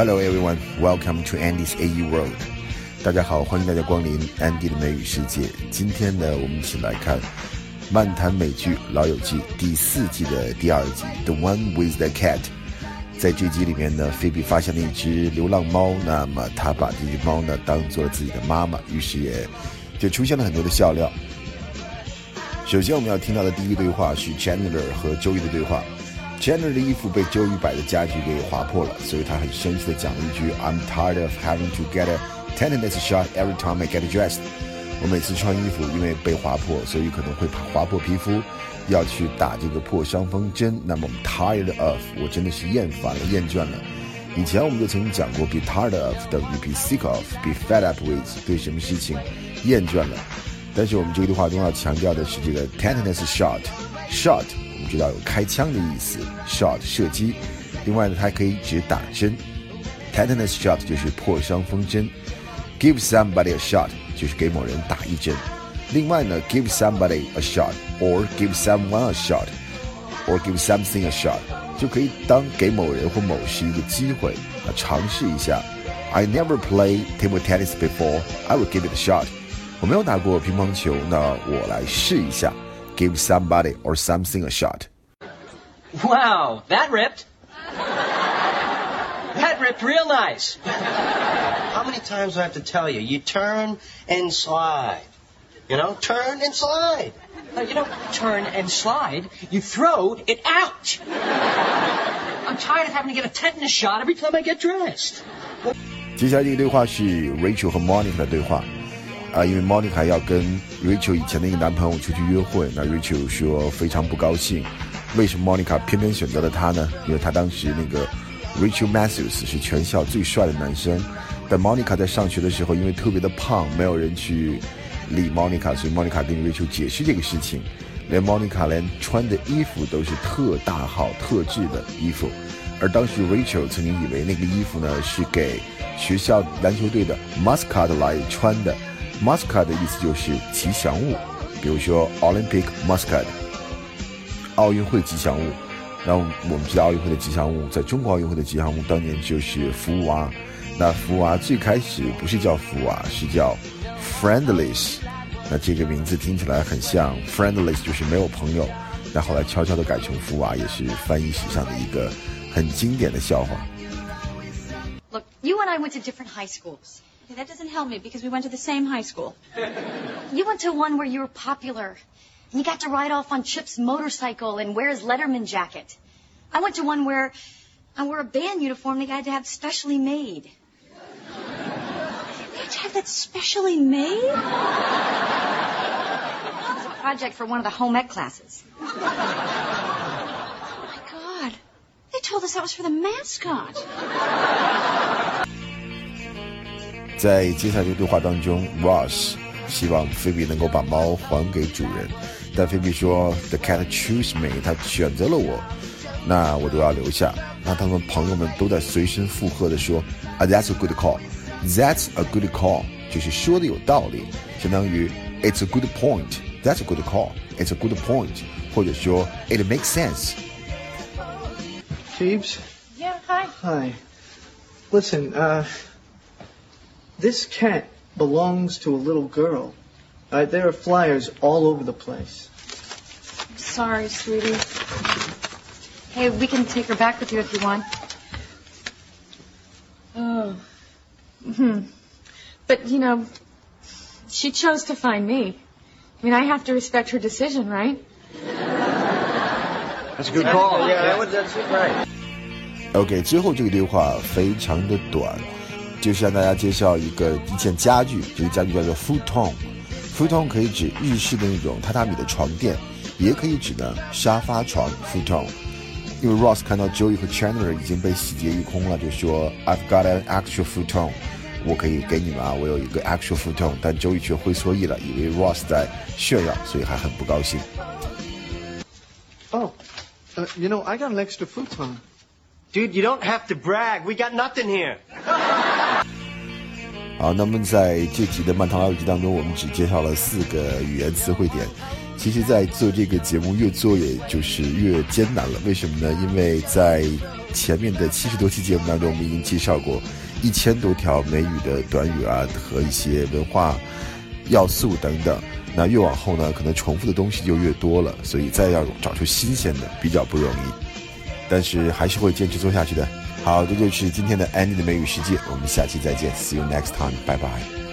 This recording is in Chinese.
Hello everyone, welcome to Andy's AU World. 大家好，欢迎大家光临 Andy 的美语世界。今天呢，我们一起来看漫谈美剧《老友记》第四季的第二集《The One with the Cat》。在这集里面呢，菲比发现了一只流浪猫，那么她把这只猫呢当做了自己的妈妈，于是也就出现了很多的笑料。首先我们要听到的第一对话是 Chandler 和周瑜的对话。Chandler 的衣服被周瑜摆的家具给划破了，所以他很生气的讲了一句：“I'm tired of having to get a tetanus shot every time I get dressed。”我每次穿衣服，因为被划破，所以可能会划破皮肤，要去打这个破伤风针。那么 tired of，我真的是厌烦了、厌倦了。以前我们就曾经讲过，be tired of 等于 be sick of，be fed up with，对什么事情厌倦了。但是我们这个话中要强调的是这个 tetanus shot，shot。我们知道有开枪的意思，shot 射击。另外呢，它还可以指打针，tetanus shot 就是破伤风针，give somebody a shot 就是给某人打一针。另外呢，give somebody a shot or give someone a shot or give something a shot 就可以当给某人或某事一个机会啊，尝试一下。I never play table tennis before. I will give it a shot. 我没有打过乒乓球，那我来试一下。give somebody or something a shot. Wow, that ripped. That ripped real nice. How many times do I have to tell you? You turn and slide. You know, turn and slide. No, you don't turn and slide. You throw it out. I'm tired of having to get a tetanus shot every time I get dressed. 接下来这个对话是 Rachel 和 Monica 的对话。 啊，因为 Monica 要跟 Rachel 以前的一个男朋友出去约会，那 Rachel 说非常不高兴。为什么 Monica 偏偏选择了他呢？因为他当时那个 Rachel Matthews 是全校最帅的男生，但 Monica 在上学的时候因为特别的胖，没有人去理 Monica，所以 Monica 跟 Rachel 解释这个事情，连 Monica 连穿的衣服都是特大号、特制的衣服，而当时 Rachel 曾经以为那个衣服呢是给学校篮球队的 mascot 来穿的。Mascot 的意思就是吉祥物，比如说 Olympic mascot，奥运会吉祥物。那我们知道奥运会的吉祥物，在中国奥运会的吉祥物当年就是福娃。那福娃最开始不是叫福娃，是叫 Friendless。那这个名字听起来很像 Friendless，就是没有朋友。那后来悄悄的改成福娃，也是翻译史上的一个很经典的笑话。Look, you and I went to different high schools. Okay, that doesn't help me because we went to the same high school. you went to one where you were popular. And you got to ride off on Chip's motorcycle and wear his Letterman jacket. I went to one where I wore a band uniform they had to have specially made. They had to have that specially made? That was a project for one of the home ec classes. Oh my God. They told us that was for the mascot. 在接下来的对话当中，Ross 希望菲比能够把猫还给主人，但菲比说：“The cat chose me，它选择了我，那我都要留下。”那他们朋友们都在随声附和的说：“啊，That's a good call，That's a good call，就是说的有道理，相当于 It's a good point，That's a good call，It's a good point，或者说 It makes sense。” Phoebes? Yeah, hi. Hi. Listen, uh, this cat belongs to a little girl. Uh, there are flyers all over the place. Sorry, sweetie. Hey, we can take her back with you if you want. Oh. Hmm. But, you know, she chose to find me. I mean, I have to respect her decision, right? That's a good call. Yeah, that was, that's right. OK，最后这个对话非常的短。 就向大家介绍一个一件家具，这个家具叫做 futon。futon 可以指日式的那种榻榻米的床垫，也可以指呢沙发床 futon。因为 Ross 看到 Joey 和 Chandler 已经被洗劫一空了，就说 I've got an actual futon，我可以给你们啊，我有一个 actual futon。但 Joey 却会错意了，以为 Ross 在炫耀，所以还很不高兴。Oh, uh, you know, I got an extra futon. Dude, you don't have to brag. We got nothing here. 好，那么在这集的《漫谈老友记》当中，我们只介绍了四个语言词汇点。其实，在做这个节目越做，也就是越艰难了。为什么呢？因为在前面的七十多期节目当中，我们已经介绍过一千多条美语的短语啊和一些文化要素等等。那越往后呢，可能重复的东西就越多了，所以再要找出新鲜的比较不容易。但是还是会坚持做下去的。好，这就是今天的安迪的美语世界，我们下期再见，See you next time，拜拜。